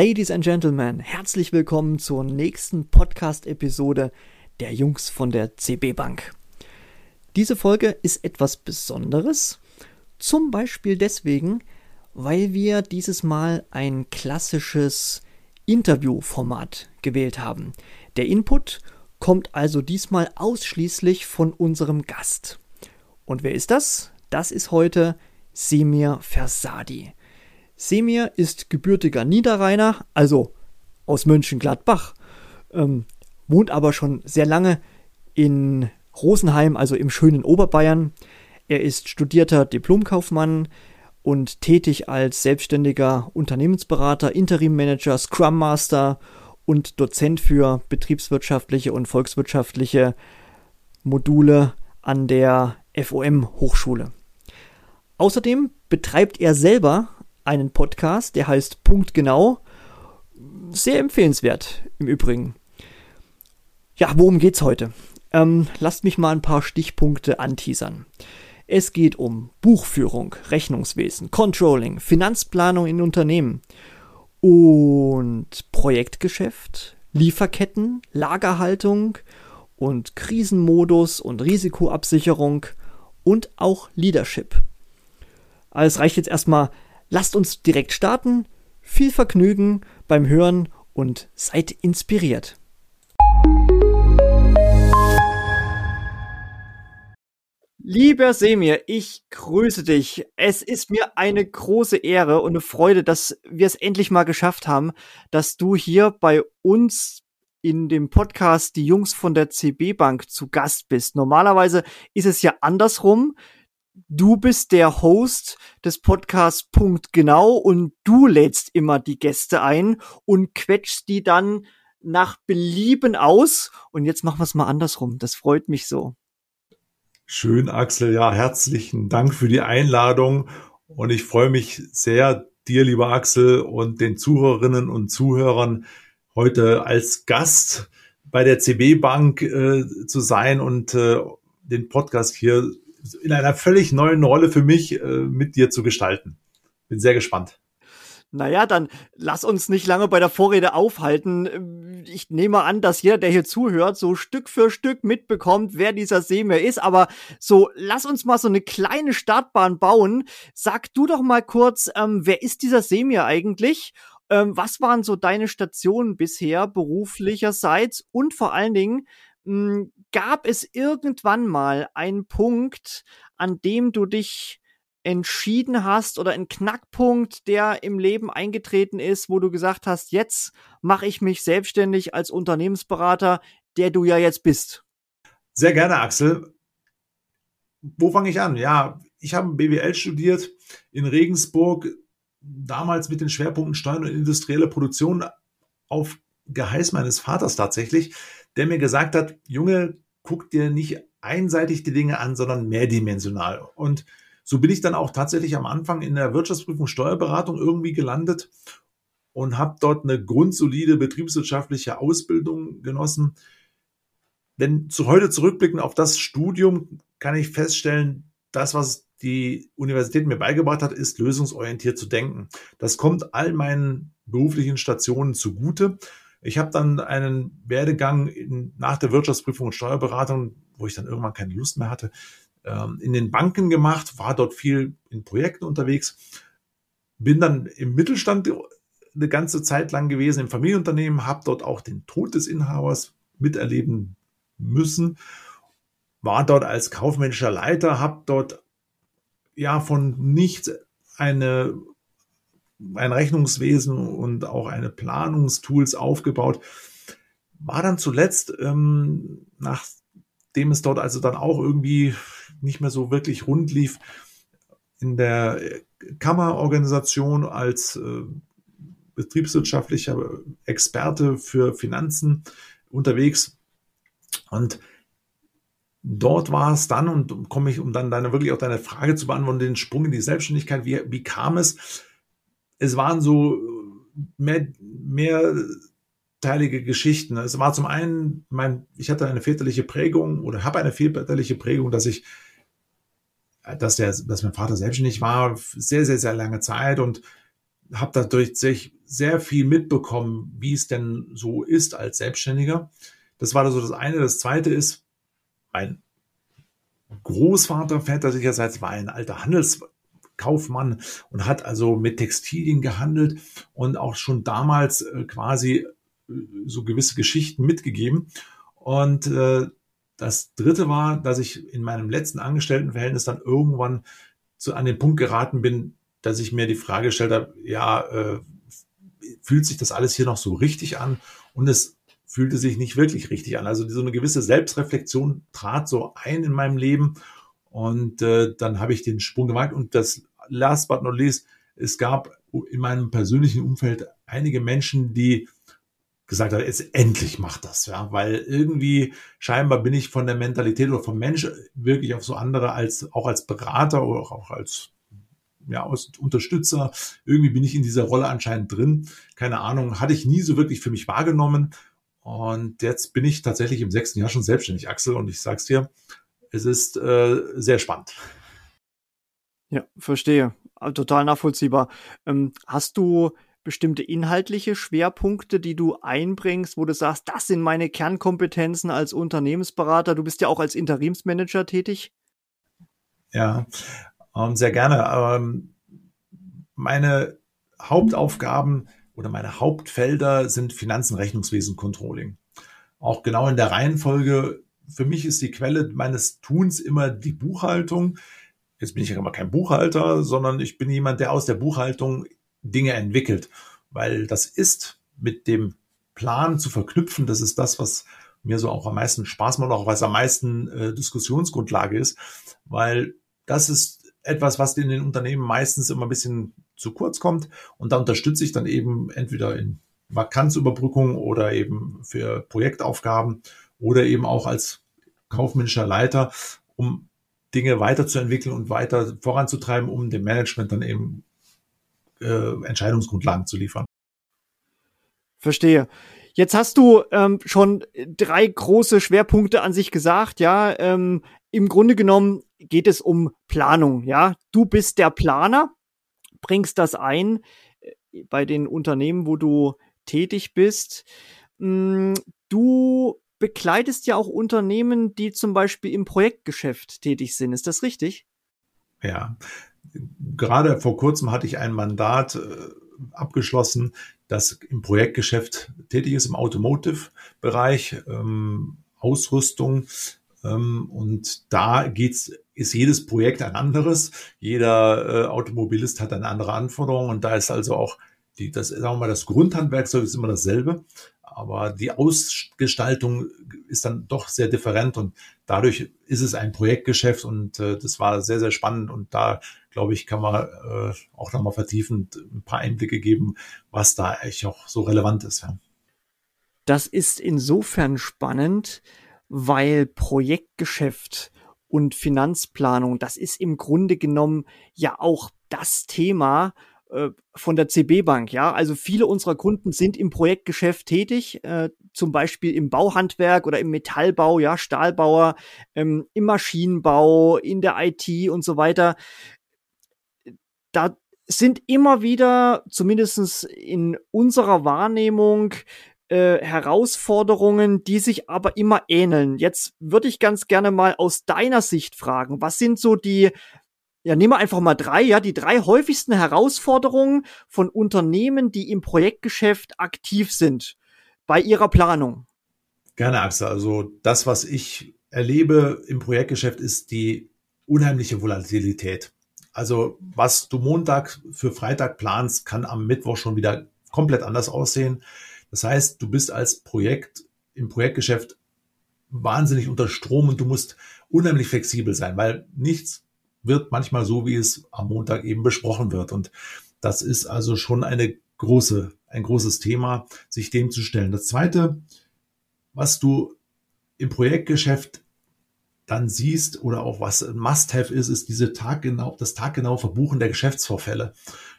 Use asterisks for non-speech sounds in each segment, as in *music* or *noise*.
Ladies and Gentlemen, herzlich willkommen zur nächsten Podcast-Episode der Jungs von der CB Bank. Diese Folge ist etwas Besonderes, zum Beispiel deswegen, weil wir dieses Mal ein klassisches Interviewformat gewählt haben. Der Input kommt also diesmal ausschließlich von unserem Gast. Und wer ist das? Das ist heute Semir Versadi. Semir ist gebürtiger Niederrheiner, also aus Mönchengladbach, ähm, wohnt aber schon sehr lange in Rosenheim, also im schönen Oberbayern. Er ist studierter Diplomkaufmann und tätig als selbstständiger Unternehmensberater, Interimmanager, Scrum Master und Dozent für betriebswirtschaftliche und volkswirtschaftliche Module an der FOM Hochschule. Außerdem betreibt er selber einen Podcast, der heißt Punkt genau. Sehr empfehlenswert im Übrigen. Ja, worum geht's heute? Ähm, lasst mich mal ein paar Stichpunkte anteasern. Es geht um Buchführung, Rechnungswesen, Controlling, Finanzplanung in Unternehmen und Projektgeschäft, Lieferketten, Lagerhaltung und Krisenmodus und Risikoabsicherung und auch Leadership. Also reicht jetzt erstmal Lasst uns direkt starten. Viel Vergnügen beim Hören und seid inspiriert. Lieber Semir, ich grüße dich. Es ist mir eine große Ehre und eine Freude, dass wir es endlich mal geschafft haben, dass du hier bei uns in dem Podcast Die Jungs von der CB Bank zu Gast bist. Normalerweise ist es ja andersrum du bist der Host des Podcasts Punkt genau und du lädst immer die Gäste ein und quetschst die dann nach Belieben aus. Und jetzt machen wir es mal andersrum. Das freut mich so. Schön, Axel. Ja, herzlichen Dank für die Einladung. Und ich freue mich sehr, dir, lieber Axel, und den Zuhörerinnen und Zuhörern heute als Gast bei der CB Bank äh, zu sein und äh, den Podcast hier in einer völlig neuen Rolle für mich äh, mit dir zu gestalten. Bin sehr gespannt. Naja, dann lass uns nicht lange bei der Vorrede aufhalten. Ich nehme an, dass jeder, der hier zuhört, so Stück für Stück mitbekommt, wer dieser Seemeer ist. Aber so, lass uns mal so eine kleine Startbahn bauen. Sag du doch mal kurz, ähm, wer ist dieser Seemeer eigentlich? Ähm, was waren so deine Stationen bisher beruflicherseits? Und vor allen Dingen, gab es irgendwann mal einen Punkt, an dem du dich entschieden hast oder einen Knackpunkt, der im Leben eingetreten ist, wo du gesagt hast, jetzt mache ich mich selbstständig als Unternehmensberater, der du ja jetzt bist? Sehr gerne, Axel. Wo fange ich an? Ja, ich habe BWL studiert in Regensburg, damals mit den Schwerpunkten Steuern und industrielle Produktion auf Geheiß meines Vaters tatsächlich der mir gesagt hat, Junge, guck dir nicht einseitig die Dinge an, sondern mehrdimensional. Und so bin ich dann auch tatsächlich am Anfang in der Wirtschaftsprüfung Steuerberatung irgendwie gelandet und habe dort eine grundsolide betriebswirtschaftliche Ausbildung genossen. Wenn zu heute zurückblicken auf das Studium, kann ich feststellen, das, was die Universität mir beigebracht hat, ist lösungsorientiert zu denken. Das kommt all meinen beruflichen Stationen zugute. Ich habe dann einen Werdegang in, nach der Wirtschaftsprüfung und Steuerberatung, wo ich dann irgendwann keine Lust mehr hatte, ähm, in den Banken gemacht, war dort viel in Projekten unterwegs, bin dann im Mittelstand eine ganze Zeit lang gewesen, im Familienunternehmen, habe dort auch den Tod des Inhabers miterleben müssen, war dort als kaufmännischer Leiter, habe dort ja von nichts eine ein Rechnungswesen und auch eine Planungstools aufgebaut. War dann zuletzt, ähm, nachdem es dort also dann auch irgendwie nicht mehr so wirklich rund lief, in der Kammerorganisation als äh, betriebswirtschaftlicher Experte für Finanzen unterwegs. Und dort war es dann, und komme ich, um dann deine, wirklich auch deine Frage zu beantworten, den Sprung in die Selbstständigkeit, wie, wie kam es? Es waren so äh, mehr, mehrteilige Geschichten. Es war zum einen, mein, ich hatte eine väterliche Prägung oder habe eine väterliche Prägung, dass ich, dass der, dass mein Vater selbstständig war, sehr, sehr, sehr lange Zeit und habe dadurch sich sehr viel mitbekommen, wie es denn so ist als Selbstständiger. Das war so das eine. Das zweite ist, mein Großvater väterlicherseits war ein alter Handelskaufmann und hat also mit Textilien gehandelt und auch schon damals äh, quasi äh, so gewisse Geschichten mitgegeben. Und äh, das dritte war, dass ich in meinem letzten Angestelltenverhältnis dann irgendwann zu, an den Punkt geraten bin, dass ich mir die Frage gestellt habe, ja, äh, fühlt sich das alles hier noch so richtig an? Und es fühlte sich nicht wirklich richtig an. Also so eine gewisse Selbstreflexion trat so ein in meinem Leben und äh, dann habe ich den Sprung gemacht und das last but not least, es gab in meinem persönlichen Umfeld einige Menschen, die gesagt haben, jetzt endlich macht das, ja, weil irgendwie scheinbar bin ich von der Mentalität oder vom Mensch wirklich auf so andere als auch als Berater oder auch als ja, als Unterstützer. Irgendwie bin ich in dieser Rolle anscheinend drin. Keine Ahnung, hatte ich nie so wirklich für mich wahrgenommen. Und jetzt bin ich tatsächlich im sechsten Jahr schon selbstständig, Axel. Und ich sag's dir, es ist äh, sehr spannend. Ja, verstehe. Total nachvollziehbar. Ähm, hast du bestimmte inhaltliche Schwerpunkte, die du einbringst, wo du sagst, das sind meine Kernkompetenzen als Unternehmensberater? Du bist ja auch als Interimsmanager tätig. Ja, ähm, sehr gerne. Ähm, meine Hauptaufgaben oder meine Hauptfelder sind Finanzen, Rechnungswesen, Controlling. Auch genau in der Reihenfolge. Für mich ist die Quelle meines Tuns immer die Buchhaltung. Jetzt bin ich ja immer kein Buchhalter, sondern ich bin jemand, der aus der Buchhaltung Dinge entwickelt, weil das ist mit dem Plan zu verknüpfen. Das ist das, was mir so auch am meisten Spaß macht, auch was am meisten äh, Diskussionsgrundlage ist, weil das ist etwas, was in den Unternehmen meistens immer ein bisschen zu kurz kommt. Und da unterstütze ich dann eben entweder in Vakanzüberbrückung oder eben für Projektaufgaben oder eben auch als kaufmännischer Leiter, um Dinge weiterzuentwickeln und weiter voranzutreiben, um dem Management dann eben äh, Entscheidungsgrundlagen zu liefern. Verstehe. Jetzt hast du ähm, schon drei große Schwerpunkte an sich gesagt, ja. Ähm, Im Grunde genommen geht es um Planung, ja. Du bist der Planer, bringst das ein äh, bei den Unternehmen, wo du tätig bist. Mm, du begleitest ja auch Unternehmen, die zum Beispiel im Projektgeschäft tätig sind. Ist das richtig? Ja. Gerade vor kurzem hatte ich ein Mandat äh, abgeschlossen, das im Projektgeschäft tätig ist, im Automotive-Bereich, ähm, Ausrüstung. Ähm, und da geht's, ist jedes Projekt ein anderes. Jeder äh, Automobilist hat eine andere Anforderung und da ist also auch die, das, sagen wir mal, das Grundhandwerkzeug ist immer dasselbe aber die Ausgestaltung ist dann doch sehr different und dadurch ist es ein Projektgeschäft und äh, das war sehr, sehr spannend und da, glaube ich, kann man äh, auch nochmal vertiefend ein paar Einblicke geben, was da eigentlich auch so relevant ist. Ja. Das ist insofern spannend, weil Projektgeschäft und Finanzplanung, das ist im Grunde genommen ja auch das Thema, äh, von der CB Bank, ja. Also viele unserer Kunden sind im Projektgeschäft tätig, äh, zum Beispiel im Bauhandwerk oder im Metallbau, ja, Stahlbauer, ähm, im Maschinenbau, in der IT und so weiter. Da sind immer wieder, zumindestens in unserer Wahrnehmung, äh, Herausforderungen, die sich aber immer ähneln. Jetzt würde ich ganz gerne mal aus deiner Sicht fragen, was sind so die ja, nehmen wir einfach mal drei, ja, die drei häufigsten Herausforderungen von Unternehmen, die im Projektgeschäft aktiv sind bei ihrer Planung. Gerne, Axel. Also das, was ich erlebe im Projektgeschäft, ist die unheimliche Volatilität. Also was du Montag für Freitag planst, kann am Mittwoch schon wieder komplett anders aussehen. Das heißt, du bist als Projekt im Projektgeschäft wahnsinnig unter Strom und du musst unheimlich flexibel sein, weil nichts wird manchmal so, wie es am Montag eben besprochen wird. Und das ist also schon eine große, ein großes Thema, sich dem zu stellen. Das zweite, was du im Projektgeschäft dann siehst oder auch was ein Must-have ist, ist diese taggenau, das taggenaue Verbuchen der Geschäftsvorfälle.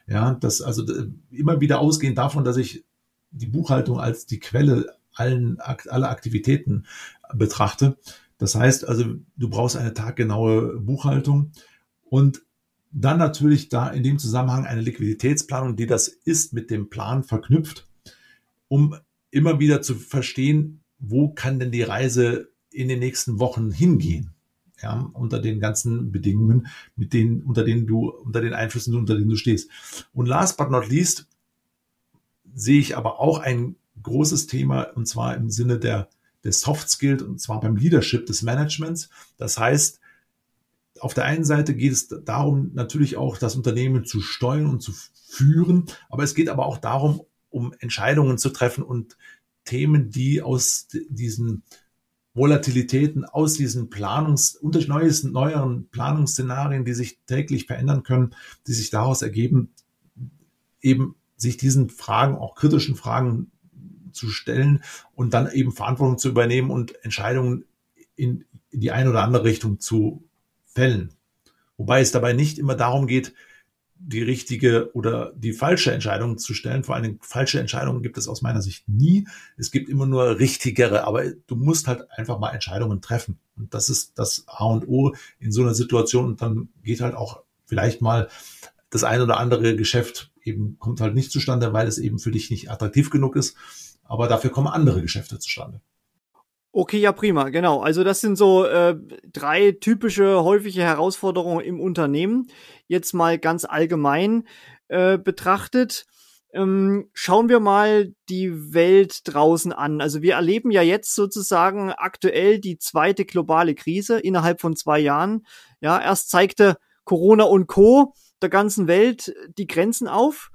Ja, das also immer wieder ausgehend davon, dass ich die Buchhaltung als die Quelle allen, aller Aktivitäten betrachte. Das heißt also, du brauchst eine taggenaue Buchhaltung und dann natürlich da in dem Zusammenhang eine Liquiditätsplanung, die das ist, mit dem Plan verknüpft, um immer wieder zu verstehen, wo kann denn die Reise in den nächsten Wochen hingehen? Ja, unter den ganzen Bedingungen, mit denen, unter denen du, unter den Einflüssen, unter denen du stehst. Und last but not least sehe ich aber auch ein großes Thema, und zwar im Sinne der, der Soft Skills, und zwar beim Leadership des Managements. Das heißt, auf der einen Seite geht es darum, natürlich auch das Unternehmen zu steuern und zu führen, aber es geht aber auch darum, um Entscheidungen zu treffen und Themen, die aus diesen Volatilitäten, aus diesen Planungs, unter neuesten, neueren Planungsszenarien, die sich täglich verändern können, die sich daraus ergeben, eben sich diesen Fragen, auch kritischen Fragen zu stellen und dann eben Verantwortung zu übernehmen und Entscheidungen in die eine oder andere Richtung zu fällen. Wobei es dabei nicht immer darum geht, die richtige oder die falsche Entscheidung zu stellen. Vor Dingen falsche Entscheidungen gibt es aus meiner Sicht nie. Es gibt immer nur richtigere, aber du musst halt einfach mal Entscheidungen treffen. Und das ist das A und O in so einer Situation. Und dann geht halt auch vielleicht mal das ein oder andere Geschäft eben kommt halt nicht zustande, weil es eben für dich nicht attraktiv genug ist. Aber dafür kommen andere Geschäfte zustande. Okay, ja, prima, genau. Also das sind so äh, drei typische, häufige Herausforderungen im Unternehmen. Jetzt mal ganz allgemein äh, betrachtet. Ähm, schauen wir mal die Welt draußen an. Also wir erleben ja jetzt sozusagen aktuell die zweite globale Krise innerhalb von zwei Jahren. Ja, erst zeigte Corona und Co. der ganzen Welt die Grenzen auf.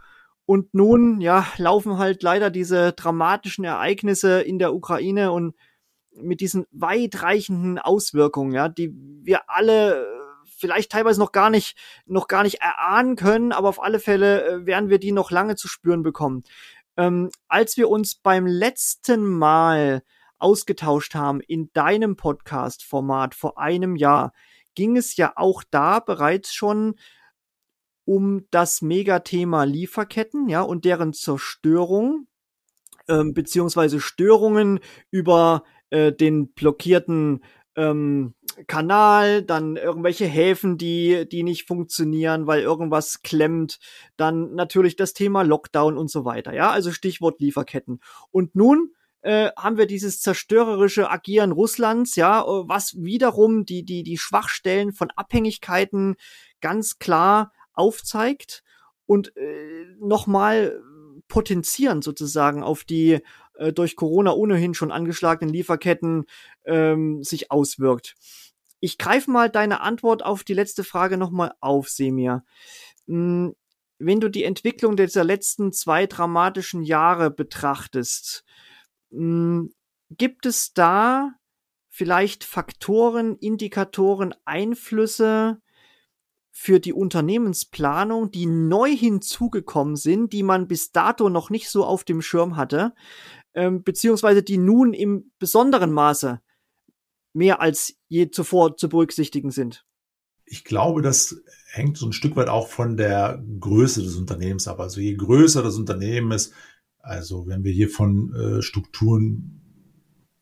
Und nun, ja, laufen halt leider diese dramatischen Ereignisse in der Ukraine und mit diesen weitreichenden Auswirkungen, ja, die wir alle äh, vielleicht teilweise noch gar nicht, noch gar nicht erahnen können, aber auf alle Fälle äh, werden wir die noch lange zu spüren bekommen. Ähm, als wir uns beim letzten Mal ausgetauscht haben in deinem Podcast-Format vor einem Jahr, ging es ja auch da bereits schon um das Megathema Lieferketten, ja, und deren Zerstörung, ähm, beziehungsweise Störungen über äh, den blockierten ähm, Kanal, dann irgendwelche Häfen, die, die nicht funktionieren, weil irgendwas klemmt, dann natürlich das Thema Lockdown und so weiter. Ja, also Stichwort Lieferketten. Und nun äh, haben wir dieses zerstörerische Agieren Russlands, ja, was wiederum die, die, die Schwachstellen von Abhängigkeiten ganz klar aufzeigt und äh, nochmal potenzieren sozusagen auf die äh, durch Corona ohnehin schon angeschlagenen Lieferketten ähm, sich auswirkt. Ich greife mal deine Antwort auf die letzte Frage nochmal auf, Semir. Hm, wenn du die Entwicklung dieser letzten zwei dramatischen Jahre betrachtest, hm, gibt es da vielleicht Faktoren, Indikatoren, Einflüsse, für die Unternehmensplanung, die neu hinzugekommen sind, die man bis dato noch nicht so auf dem Schirm hatte, ähm, beziehungsweise die nun im besonderen Maße mehr als je zuvor zu berücksichtigen sind? Ich glaube, das hängt so ein Stück weit auch von der Größe des Unternehmens ab. Also je größer das Unternehmen ist, also wenn wir hier von äh, Strukturen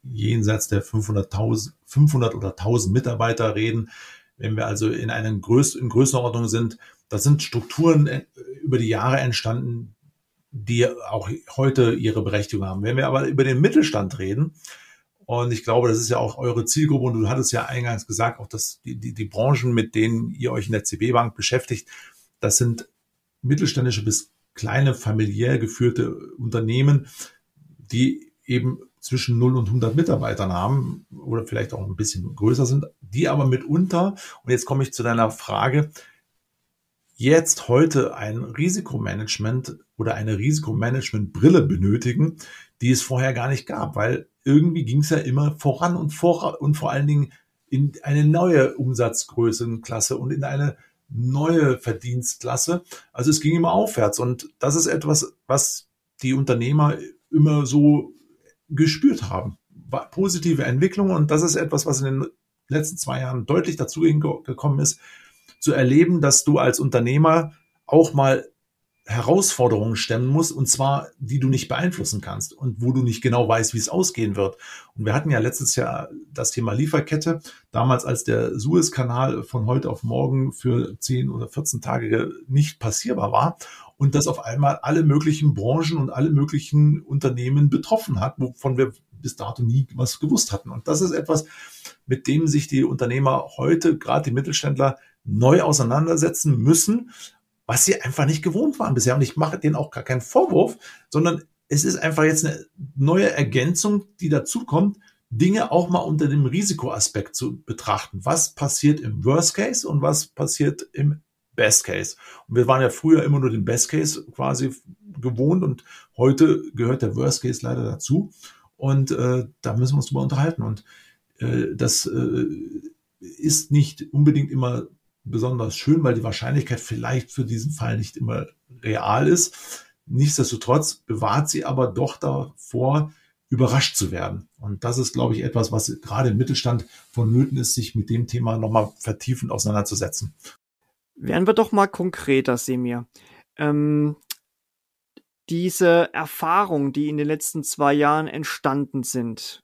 jenseits der 500.000, 500 oder 1000 Mitarbeiter reden, wenn wir also in einer Größ in Größenordnung sind, das sind Strukturen äh, über die Jahre entstanden, die auch heute ihre Berechtigung haben. Wenn wir aber über den Mittelstand reden, und ich glaube, das ist ja auch eure Zielgruppe und du hattest ja eingangs gesagt, auch dass die, die, die Branchen, mit denen ihr euch in der CB Bank beschäftigt, das sind mittelständische bis kleine familiär geführte Unternehmen, die eben zwischen 0 und 100 Mitarbeitern haben oder vielleicht auch ein bisschen größer sind, die aber mitunter, und jetzt komme ich zu deiner Frage, jetzt heute ein Risikomanagement oder eine Risikomanagementbrille benötigen, die es vorher gar nicht gab, weil irgendwie ging es ja immer voran und vor und vor allen Dingen in eine neue Umsatzgrößenklasse und in eine neue Verdienstklasse. Also es ging immer aufwärts und das ist etwas, was die Unternehmer immer so gespürt haben. Positive Entwicklung und das ist etwas, was in den letzten zwei Jahren deutlich dazu gekommen ist, zu erleben, dass du als Unternehmer auch mal Herausforderungen stemmen musst, und zwar die du nicht beeinflussen kannst und wo du nicht genau weißt, wie es ausgehen wird. Und wir hatten ja letztes Jahr das Thema Lieferkette, damals als der Suezkanal von heute auf morgen für 10 oder 14 Tage nicht passierbar war und das auf einmal alle möglichen Branchen und alle möglichen Unternehmen betroffen hat, wovon wir bis dato nie was gewusst hatten. Und das ist etwas, mit dem sich die Unternehmer heute, gerade die Mittelständler, neu auseinandersetzen müssen, was sie einfach nicht gewohnt waren bisher. Und ich mache denen auch gar keinen Vorwurf, sondern es ist einfach jetzt eine neue Ergänzung, die dazu kommt, Dinge auch mal unter dem Risikoaspekt zu betrachten. Was passiert im Worst Case und was passiert im Best Case? Und wir waren ja früher immer nur den Best Case quasi gewohnt und heute gehört der Worst Case leider dazu. Und äh, da müssen wir uns drüber unterhalten. Und äh, das äh, ist nicht unbedingt immer besonders schön, weil die Wahrscheinlichkeit vielleicht für diesen Fall nicht immer real ist. Nichtsdestotrotz bewahrt sie aber doch davor, überrascht zu werden. Und das ist, glaube ich, etwas, was gerade im Mittelstand vonnöten ist, sich mit dem Thema nochmal vertiefend auseinanderzusetzen. Werden wir doch mal konkreter, Semir. Ähm, diese Erfahrungen, die in den letzten zwei Jahren entstanden sind,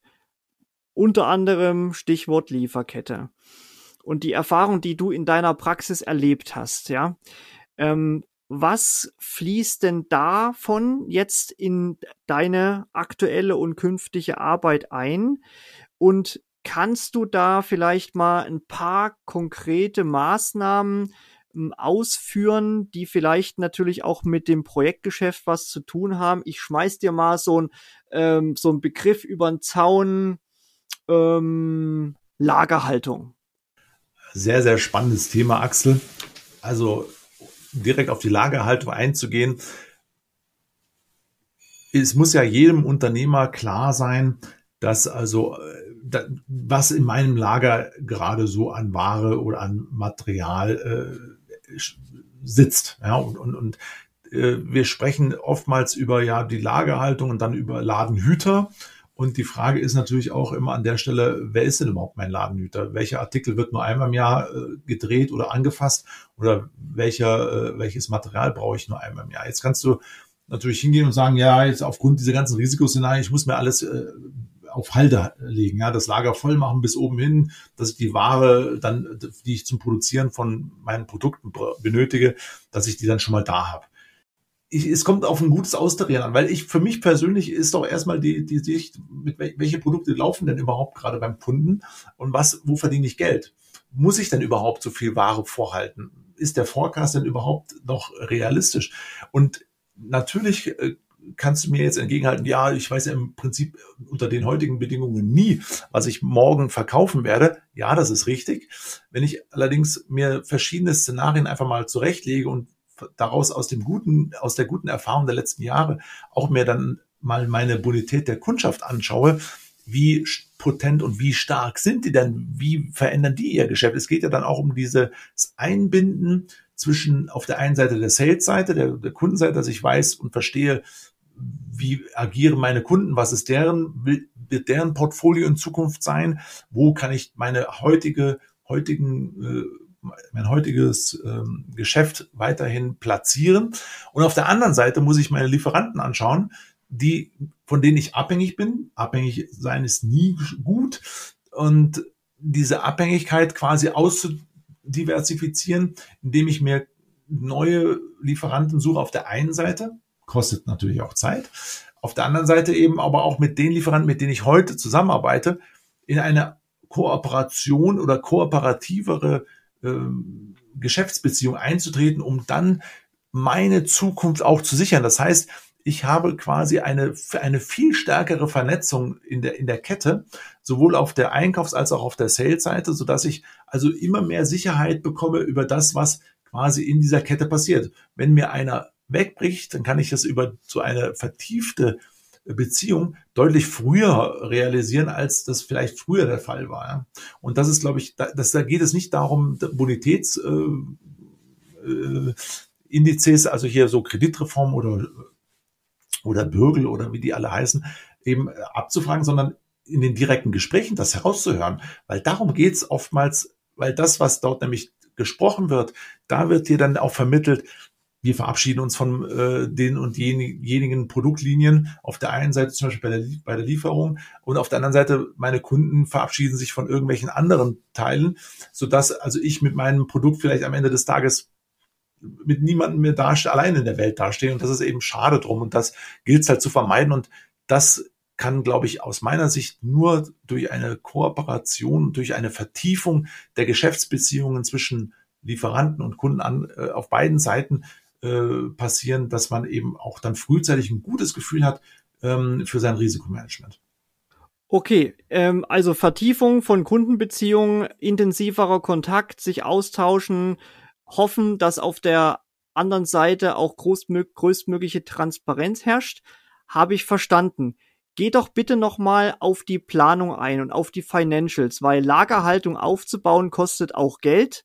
unter anderem Stichwort Lieferkette und die Erfahrung, die du in deiner Praxis erlebt hast, ja, ähm, was fließt denn davon jetzt in deine aktuelle und künftige Arbeit ein? Und kannst du da vielleicht mal ein paar konkrete Maßnahmen ähm, ausführen, die vielleicht natürlich auch mit dem Projektgeschäft was zu tun haben. Ich schmeiß dir mal so ein ähm, so ein Begriff über den Zaun ähm, Lagerhaltung. Sehr, sehr spannendes Thema, Axel. Also direkt auf die Lagerhaltung einzugehen. Es muss ja jedem Unternehmer klar sein, dass also äh, was in meinem Lager gerade so an Ware oder an Material äh, sitzt. Ja, und, und, und äh, wir sprechen oftmals über ja die Lagerhaltung und dann über Ladenhüter. Und die Frage ist natürlich auch immer an der Stelle, wer ist denn überhaupt mein Ladenhüter? Welcher Artikel wird nur einmal im Jahr äh, gedreht oder angefasst? Oder welcher, äh, welches Material brauche ich nur einmal im Jahr? Jetzt kannst du natürlich hingehen und sagen, ja, jetzt aufgrund dieser ganzen Risikoszenarien, ich muss mir alles äh, auf Halde legen, ja, das Lager voll machen bis oben hin, dass ich die Ware dann, die ich zum Produzieren von meinen Produkten benötige, dass ich die dann schon mal da habe ich, es kommt auf ein gutes Austarieren an, weil ich für mich persönlich ist doch erstmal die, die Sicht, mit welche Produkte laufen denn überhaupt gerade beim Kunden und was, wo verdiene ich Geld? Muss ich denn überhaupt so viel Ware vorhalten? Ist der Forecast denn überhaupt noch realistisch? Und natürlich äh, kannst du mir jetzt entgegenhalten, ja, ich weiß ja im Prinzip unter den heutigen Bedingungen nie, was ich morgen verkaufen werde. Ja, das ist richtig. Wenn ich allerdings mir verschiedene Szenarien einfach mal zurechtlege und daraus aus dem guten, aus der guten Erfahrung der letzten Jahre auch mir dann mal meine Bonität der Kundschaft anschaue, wie potent und wie stark sind die denn? Wie verändern die ihr Geschäft? Es geht ja dann auch um dieses Einbinden zwischen auf der einen Seite der Sales-Seite, der, der Kundenseite, dass ich weiß und verstehe, wie agieren meine Kunden, was ist deren, wird deren Portfolio in Zukunft sein, wo kann ich meine heutige, heutigen äh, mein heutiges ähm, Geschäft weiterhin platzieren. Und auf der anderen Seite muss ich meine Lieferanten anschauen, die, von denen ich abhängig bin. Abhängig sein ist nie gut. Und diese Abhängigkeit quasi auszudiversifizieren, indem ich mir neue Lieferanten suche auf der einen Seite, kostet natürlich auch Zeit. Auf der anderen Seite eben aber auch mit den Lieferanten, mit denen ich heute zusammenarbeite, in eine Kooperation oder kooperativere ähm, Geschäftsbeziehung einzutreten, um dann meine Zukunft auch zu sichern. Das heißt, ich habe quasi eine, eine viel stärkere Vernetzung in der, in der Kette, sowohl auf der Einkaufs- als auch auf der Sales-Seite, sodass ich also immer mehr Sicherheit bekomme über das, was quasi in dieser Kette passiert. Wenn mir einer wegbricht, dann kann ich das über so eine vertiefte Beziehung deutlich früher realisieren, als das vielleicht früher der Fall war. Und das ist, glaube ich, da, das, da geht es nicht darum, Bonitätsindizes, äh, äh, also hier so Kreditreform oder, oder Bürgel oder wie die alle heißen, eben abzufragen, sondern in den direkten Gesprächen das herauszuhören. Weil darum geht es oftmals, weil das, was dort nämlich gesprochen wird, da wird dir dann auch vermittelt, wir verabschieden uns von äh, den und jenigen Produktlinien. Auf der einen Seite zum Beispiel bei der, bei der Lieferung und auf der anderen Seite meine Kunden verabschieden sich von irgendwelchen anderen Teilen, sodass also ich mit meinem Produkt vielleicht am Ende des Tages mit niemandem mehr dastehe, allein in der Welt dastehe. Und das ist eben schade drum. Und das gilt es halt zu vermeiden. Und das kann, glaube ich, aus meiner Sicht nur durch eine Kooperation, durch eine Vertiefung der Geschäftsbeziehungen zwischen Lieferanten und Kunden an, äh, auf beiden Seiten äh, passieren, dass man eben auch dann frühzeitig ein gutes Gefühl hat ähm, für sein Risikomanagement. Okay, ähm, also Vertiefung von Kundenbeziehungen, intensiverer Kontakt, sich austauschen, hoffen, dass auf der anderen Seite auch größtmögliche Transparenz herrscht, habe ich verstanden. Geh doch bitte nochmal auf die Planung ein und auf die Financials, weil Lagerhaltung aufzubauen kostet auch Geld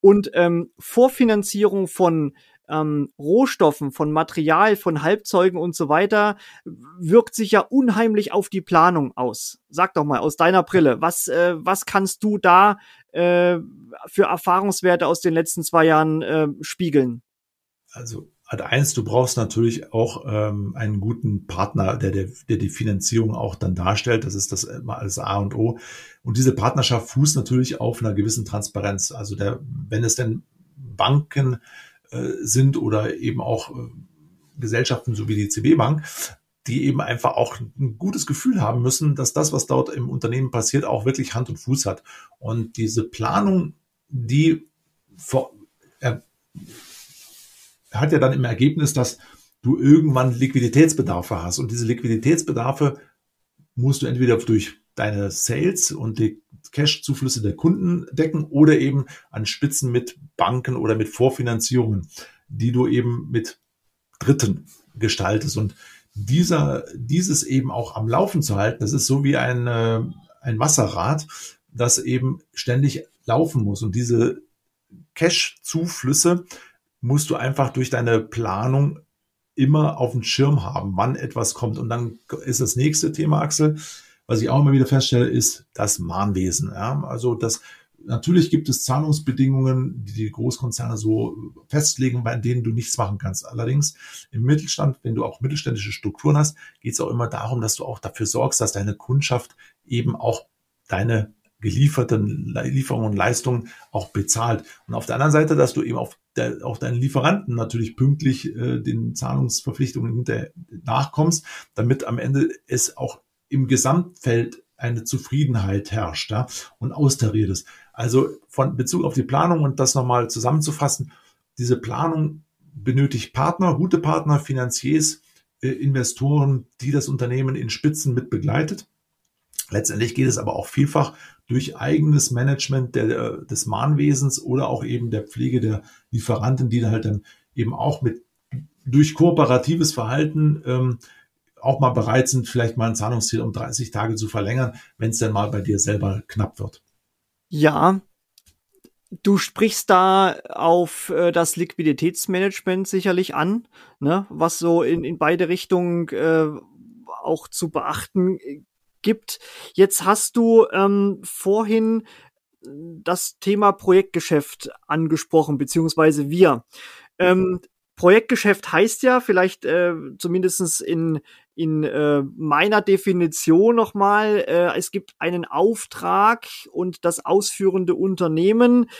und ähm, Vorfinanzierung von ähm, Rohstoffen, von Material, von Halbzeugen und so weiter wirkt sich ja unheimlich auf die Planung aus. Sag doch mal aus deiner Brille, was, äh, was kannst du da äh, für Erfahrungswerte aus den letzten zwei Jahren äh, spiegeln? Also Ad eins, du brauchst natürlich auch ähm, einen guten Partner, der, der, der die Finanzierung auch dann darstellt. Das ist das immer alles A und O. Und diese Partnerschaft fußt natürlich auf einer gewissen Transparenz. Also der, wenn es denn Banken äh, sind oder eben auch äh, Gesellschaften so wie die CB Bank, die eben einfach auch ein gutes Gefühl haben müssen, dass das, was dort im Unternehmen passiert, auch wirklich Hand und Fuß hat. Und diese Planung, die vor, äh, hat ja dann im Ergebnis, dass du irgendwann Liquiditätsbedarfe hast. Und diese Liquiditätsbedarfe musst du entweder durch deine Sales und die Cash-Zuflüsse der Kunden decken oder eben an Spitzen mit Banken oder mit Vorfinanzierungen, die du eben mit Dritten gestaltest. Und dieser, dieses eben auch am Laufen zu halten, das ist so wie ein, äh, ein Wasserrad, das eben ständig laufen muss. Und diese Cash-Zuflüsse musst du einfach durch deine Planung immer auf dem Schirm haben, wann etwas kommt. Und dann ist das nächste Thema, Axel, was ich auch immer wieder feststelle, ist das Mahnwesen. Ja? Also das Natürlich gibt es Zahlungsbedingungen, die die Großkonzerne so festlegen, bei denen du nichts machen kannst. Allerdings im Mittelstand, wenn du auch mittelständische Strukturen hast, geht es auch immer darum, dass du auch dafür sorgst, dass deine Kundschaft eben auch deine gelieferten Lieferungen und Leistungen auch bezahlt. Und auf der anderen Seite, dass du eben auf der, auch deinen Lieferanten natürlich pünktlich äh, den Zahlungsverpflichtungen hinter nachkommst, damit am Ende es auch im Gesamtfeld eine Zufriedenheit herrscht ja, und austariert ist. Also von Bezug auf die Planung und das nochmal zusammenzufassen, diese Planung benötigt Partner, gute Partner, Finanziers, äh, Investoren, die das Unternehmen in Spitzen mit begleitet. Letztendlich geht es aber auch vielfach durch eigenes Management der, des Mahnwesens oder auch eben der Pflege der Lieferanten, die halt dann eben auch mit durch kooperatives Verhalten ähm, auch mal bereit sind, vielleicht mal ein Zahlungsziel um 30 Tage zu verlängern, wenn es dann mal bei dir selber knapp wird. Ja, du sprichst da auf äh, das Liquiditätsmanagement sicherlich an, ne, was so in, in beide Richtungen äh, auch zu beachten gibt. Jetzt hast du ähm, vorhin das Thema Projektgeschäft angesprochen, beziehungsweise wir. Ähm, Projektgeschäft heißt ja, vielleicht äh, zumindest in, in äh, meiner Definition nochmal, äh, es gibt einen Auftrag und das ausführende Unternehmen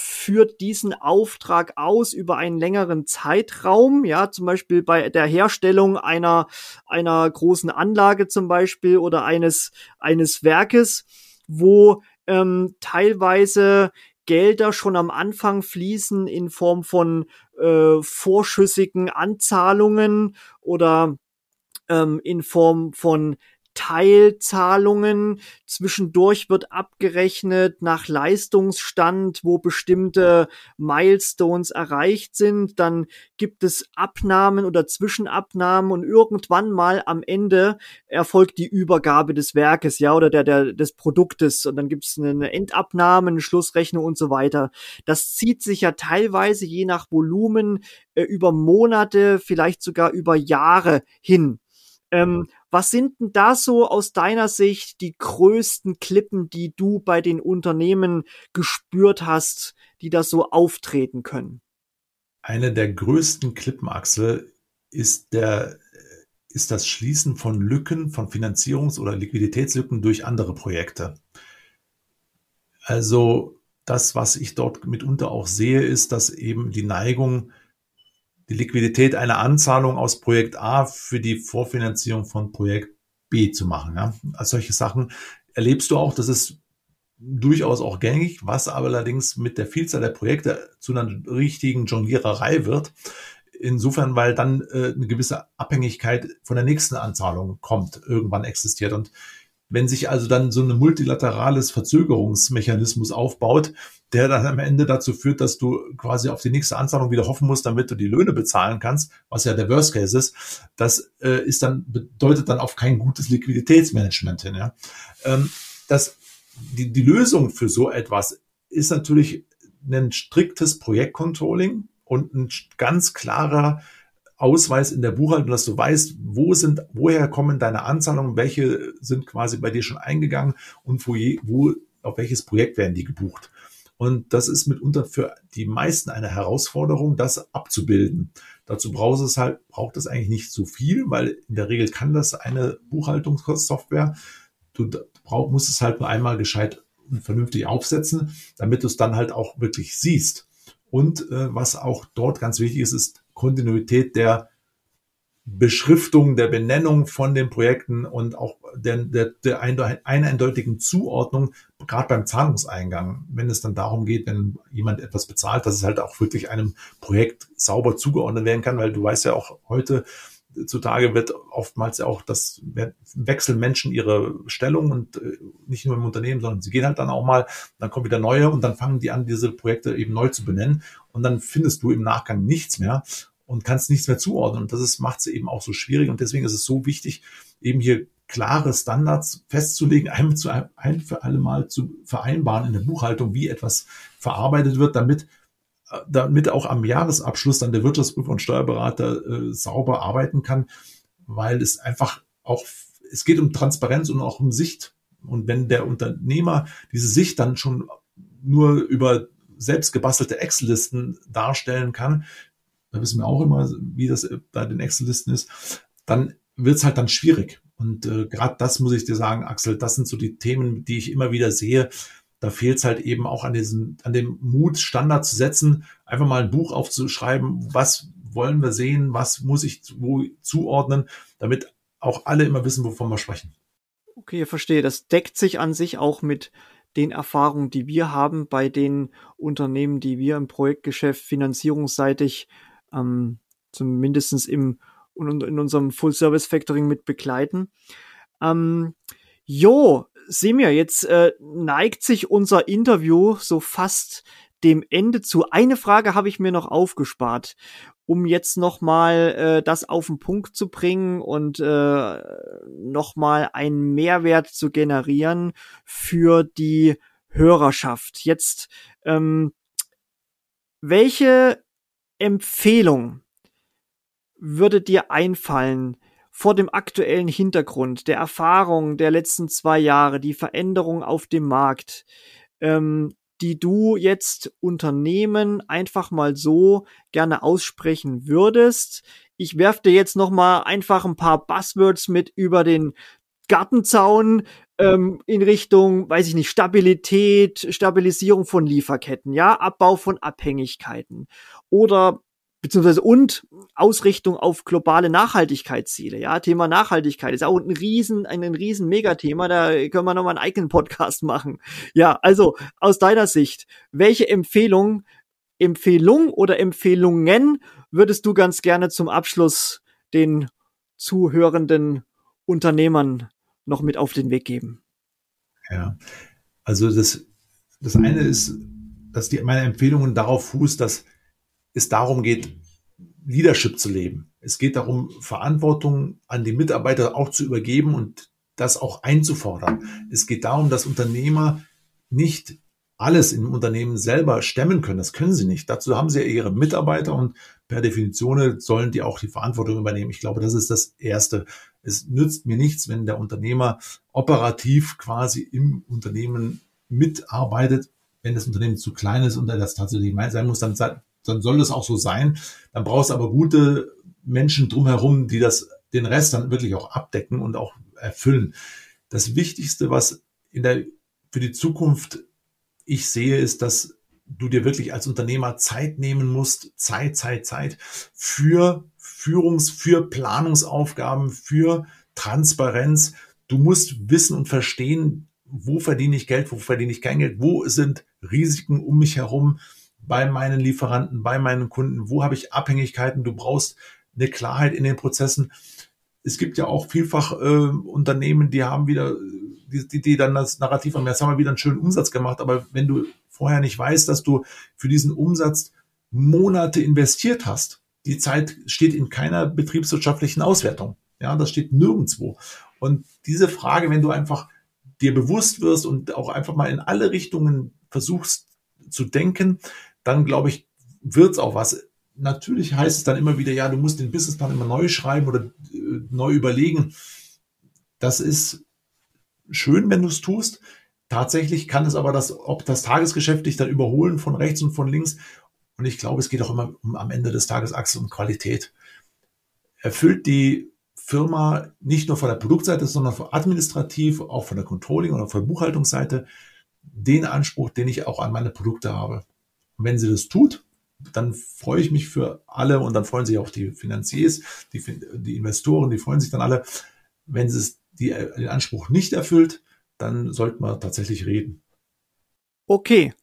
führt diesen Auftrag aus über einen längeren Zeitraum, ja, zum Beispiel bei der Herstellung einer, einer großen Anlage zum Beispiel oder eines, eines Werkes, wo ähm, teilweise Gelder schon am Anfang fließen in Form von äh, vorschüssigen Anzahlungen oder ähm, in Form von Teilzahlungen. Zwischendurch wird abgerechnet nach Leistungsstand, wo bestimmte Milestones erreicht sind. Dann gibt es Abnahmen oder Zwischenabnahmen und irgendwann mal am Ende erfolgt die Übergabe des Werkes, ja, oder der, der, des Produktes. Und dann gibt es eine Endabnahme, eine Schlussrechnung und so weiter. Das zieht sich ja teilweise je nach Volumen äh, über Monate, vielleicht sogar über Jahre hin. Ähm, was sind denn da so aus deiner Sicht die größten Klippen, die du bei den Unternehmen gespürt hast, die da so auftreten können? eine der größten Klippenachse ist der ist das Schließen von Lücken, von Finanzierungs- oder Liquiditätslücken durch andere Projekte. Also das, was ich dort mitunter auch sehe, ist, dass eben die Neigung, die Liquidität einer Anzahlung aus Projekt A für die Vorfinanzierung von Projekt B zu machen. Ja? Also solche Sachen erlebst du auch, das ist durchaus auch gängig, was aber allerdings mit der Vielzahl der Projekte zu einer richtigen Jongliererei wird. Insofern, weil dann äh, eine gewisse Abhängigkeit von der nächsten Anzahlung kommt, irgendwann existiert. Und wenn sich also dann so ein multilaterales Verzögerungsmechanismus aufbaut, der dann am Ende dazu führt, dass du quasi auf die nächste Anzahlung wieder hoffen musst, damit du die Löhne bezahlen kannst, was ja der Worst Case ist, das äh, ist dann, bedeutet dann auf kein gutes Liquiditätsmanagement hin. Ja? Ähm, das, die, die Lösung für so etwas ist natürlich ein striktes Projektcontrolling und ein ganz klarer Ausweis in der Buchhaltung, dass du weißt, wo sind, woher kommen deine Anzahlungen, welche sind quasi bei dir schon eingegangen und wo, je, wo auf welches Projekt werden die gebucht. Und das ist mitunter für die meisten eine Herausforderung, das abzubilden. Dazu braucht es halt, braucht es eigentlich nicht so viel, weil in der Regel kann das eine Buchhaltungssoftware. Du brauch, musst es halt nur einmal gescheit und vernünftig aufsetzen, damit du es dann halt auch wirklich siehst. Und äh, was auch dort ganz wichtig ist, ist Kontinuität der Beschriftung, der Benennung von den Projekten und auch der, der, der eindeutigen Zuordnung, gerade beim Zahlungseingang, wenn es dann darum geht, wenn jemand etwas bezahlt, dass es halt auch wirklich einem Projekt sauber zugeordnet werden kann, weil du weißt ja auch heute, zutage wird oftmals ja auch das wechseln Menschen ihre Stellung und äh, nicht nur im Unternehmen, sondern sie gehen halt dann auch mal, dann kommen wieder neue und dann fangen die an, diese Projekte eben neu zu benennen und dann findest du im Nachgang nichts mehr und kannst nichts mehr zuordnen und das macht es eben auch so schwierig und deswegen ist es so wichtig, eben hier klare Standards festzulegen, *laughs* ein, zu, ein für alle Mal zu vereinbaren in der Buchhaltung, wie etwas verarbeitet wird, damit damit auch am Jahresabschluss dann der Wirtschaftsprüfer und Steuerberater äh, sauber arbeiten kann, weil es einfach auch, es geht um Transparenz und auch um Sicht. Und wenn der Unternehmer diese Sicht dann schon nur über selbst gebastelte Excel-Listen darstellen kann, wissen wir auch immer, wie das bei den Excel-Listen ist, dann wird es halt dann schwierig. Und äh, gerade das muss ich dir sagen, Axel, das sind so die Themen, die ich immer wieder sehe, da fehlt es halt eben auch an diesem, an dem Mut, Standard zu setzen, einfach mal ein Buch aufzuschreiben, was wollen wir sehen, was muss ich wo zuordnen, damit auch alle immer wissen, wovon wir sprechen. Okay, ich verstehe. Das deckt sich an sich auch mit den Erfahrungen, die wir haben bei den Unternehmen, die wir im Projektgeschäft finanzierungsseitig ähm, zumindest im in unserem Full Service Factoring mit begleiten. Ähm, jo, Semir, jetzt äh, neigt sich unser Interview so fast dem Ende zu. Eine Frage habe ich mir noch aufgespart, um jetzt noch mal äh, das auf den Punkt zu bringen und äh, noch mal einen Mehrwert zu generieren für die Hörerschaft. Jetzt ähm, welche Empfehlung würde dir einfallen, vor dem aktuellen Hintergrund der Erfahrung der letzten zwei Jahre, die Veränderung auf dem Markt, ähm, die du jetzt Unternehmen einfach mal so gerne aussprechen würdest. Ich werf dir jetzt noch mal einfach ein paar Buzzwords mit über den Gartenzaun ähm, in Richtung, weiß ich nicht, Stabilität, Stabilisierung von Lieferketten, ja, Abbau von Abhängigkeiten oder beziehungsweise und Ausrichtung auf globale Nachhaltigkeitsziele. Ja, Thema Nachhaltigkeit ist auch ein riesen, ein, ein riesen Megathema. Da können wir nochmal einen eigenen Podcast machen. Ja, also aus deiner Sicht, welche Empfehlung, Empfehlung oder Empfehlungen würdest du ganz gerne zum Abschluss den zuhörenden Unternehmern noch mit auf den Weg geben? Ja, also das, das eine ist, dass die, meine Empfehlungen darauf fußt, dass es darum geht, Leadership zu leben. Es geht darum, Verantwortung an die Mitarbeiter auch zu übergeben und das auch einzufordern. Es geht darum, dass Unternehmer nicht alles im Unternehmen selber stemmen können. Das können sie nicht. Dazu haben sie ja ihre Mitarbeiter und per Definition sollen die auch die Verantwortung übernehmen. Ich glaube, das ist das Erste. Es nützt mir nichts, wenn der Unternehmer operativ quasi im Unternehmen mitarbeitet. Wenn das Unternehmen zu klein ist und er das tatsächlich sein muss, dann dann soll das auch so sein. Dann brauchst du aber gute Menschen drumherum, die das, den Rest dann wirklich auch abdecken und auch erfüllen. Das Wichtigste, was in der, für die Zukunft ich sehe, ist, dass du dir wirklich als Unternehmer Zeit nehmen musst, Zeit, Zeit, Zeit für Führungs-, für Planungsaufgaben, für Transparenz. Du musst wissen und verstehen, wo verdiene ich Geld, wo verdiene ich kein Geld, wo sind Risiken um mich herum bei meinen Lieferanten, bei meinen Kunden, wo habe ich Abhängigkeiten. Du brauchst eine Klarheit in den Prozessen. Es gibt ja auch vielfach äh, Unternehmen, die haben wieder, die, die, die dann das Narrativ haben, jetzt haben wir wieder einen schönen Umsatz gemacht, aber wenn du vorher nicht weißt, dass du für diesen Umsatz Monate investiert hast. Die Zeit steht in keiner betriebswirtschaftlichen Auswertung. Ja, das steht nirgendwo. Und diese Frage, wenn du einfach dir bewusst wirst und auch einfach mal in alle Richtungen versuchst zu denken, dann glaube ich, wird's auch was. Natürlich heißt es dann immer wieder, ja, du musst den Businessplan immer neu schreiben oder äh, neu überlegen. Das ist schön, wenn du es tust. Tatsächlich kann es aber das, ob das Tagesgeschäft dich dann überholen von rechts und von links. Und ich glaube, es geht auch immer um, am Ende des Tages Achse um Qualität. Erfüllt die Firma nicht nur von der Produktseite, sondern von administrativ, auch von der Controlling oder von der Buchhaltungsseite den Anspruch, den ich auch an meine Produkte habe. Und wenn sie das tut, dann freue ich mich für alle und dann freuen sich auch die Finanziers, die, die Investoren, die freuen sich dann alle. Wenn sie es die, den Anspruch nicht erfüllt, dann sollten wir tatsächlich reden. Okay,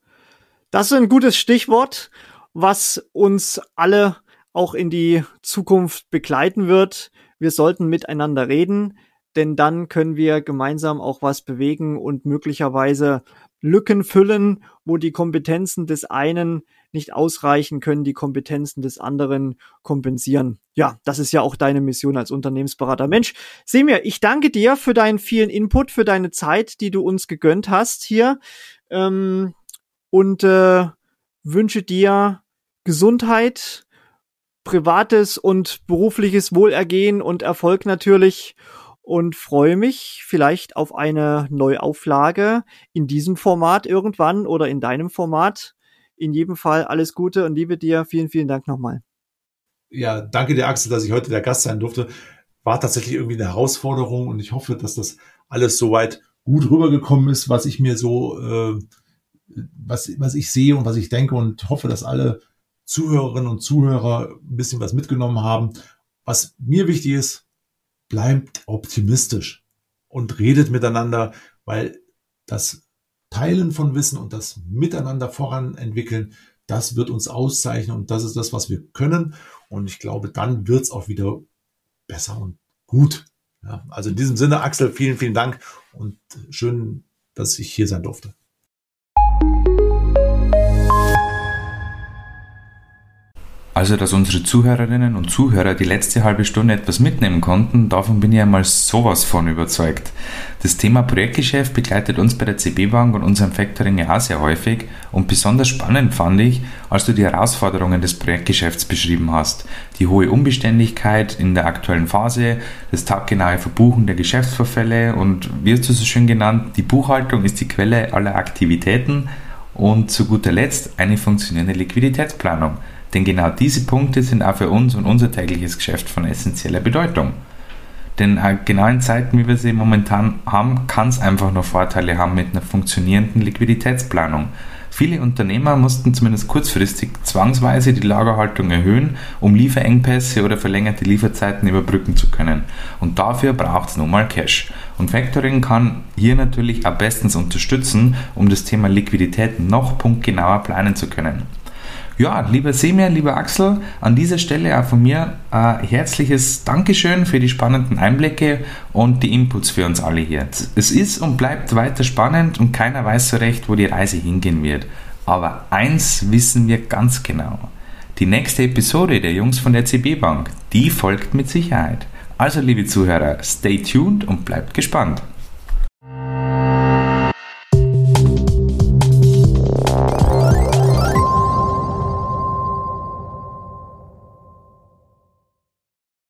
das ist ein gutes Stichwort, was uns alle auch in die Zukunft begleiten wird. Wir sollten miteinander reden, denn dann können wir gemeinsam auch was bewegen und möglicherweise Lücken füllen, wo die Kompetenzen des einen nicht ausreichen, können die Kompetenzen des anderen kompensieren. Ja, das ist ja auch deine Mission als Unternehmensberater. Mensch, Semir, ich danke dir für deinen vielen Input, für deine Zeit, die du uns gegönnt hast hier ähm, und äh, wünsche dir Gesundheit, privates und berufliches Wohlergehen und Erfolg natürlich und freue mich vielleicht auf eine Neuauflage in diesem Format irgendwann oder in deinem Format. In jedem Fall alles Gute und liebe dir. Vielen, vielen Dank nochmal. Ja, danke dir, Axel, dass ich heute der Gast sein durfte. War tatsächlich irgendwie eine Herausforderung und ich hoffe, dass das alles soweit gut rübergekommen ist, was ich mir so, äh, was, was ich sehe und was ich denke und hoffe, dass alle Zuhörerinnen und Zuhörer ein bisschen was mitgenommen haben. Was mir wichtig ist, bleibt optimistisch und redet miteinander, weil das Teilen von Wissen und das Miteinander voranentwickeln, das wird uns auszeichnen und das ist das, was wir können. Und ich glaube, dann wird es auch wieder besser und gut. Ja, also in diesem Sinne, Axel, vielen, vielen Dank und schön, dass ich hier sein durfte. Also, dass unsere Zuhörerinnen und Zuhörer die letzte halbe Stunde etwas mitnehmen konnten, davon bin ich einmal sowas von überzeugt. Das Thema Projektgeschäft begleitet uns bei der CB Bank und unserem Factoring ja sehr häufig und besonders spannend fand ich, als du die Herausforderungen des Projektgeschäfts beschrieben hast. Die hohe Unbeständigkeit in der aktuellen Phase, das taggenaue Verbuchen der Geschäftsvorfälle und, wie hast du so schön genannt, die Buchhaltung ist die Quelle aller Aktivitäten und zu guter Letzt eine funktionierende Liquiditätsplanung. Denn genau diese Punkte sind auch für uns und unser tägliches Geschäft von essentieller Bedeutung. Denn äh, genau in Zeiten, wie wir sie momentan haben, kann es einfach nur Vorteile haben mit einer funktionierenden Liquiditätsplanung. Viele Unternehmer mussten zumindest kurzfristig zwangsweise die Lagerhaltung erhöhen, um Lieferengpässe oder verlängerte Lieferzeiten überbrücken zu können. Und dafür braucht es nun mal Cash. Und Factoring kann hier natürlich auch bestens unterstützen, um das Thema Liquidität noch punktgenauer planen zu können. Ja, lieber Semir, lieber Axel, an dieser Stelle auch von mir ein herzliches Dankeschön für die spannenden Einblicke und die Inputs für uns alle hier. Es ist und bleibt weiter spannend und keiner weiß so recht, wo die Reise hingehen wird. Aber eins wissen wir ganz genau. Die nächste Episode der Jungs von der CB Bank, die folgt mit Sicherheit. Also liebe Zuhörer, stay tuned und bleibt gespannt.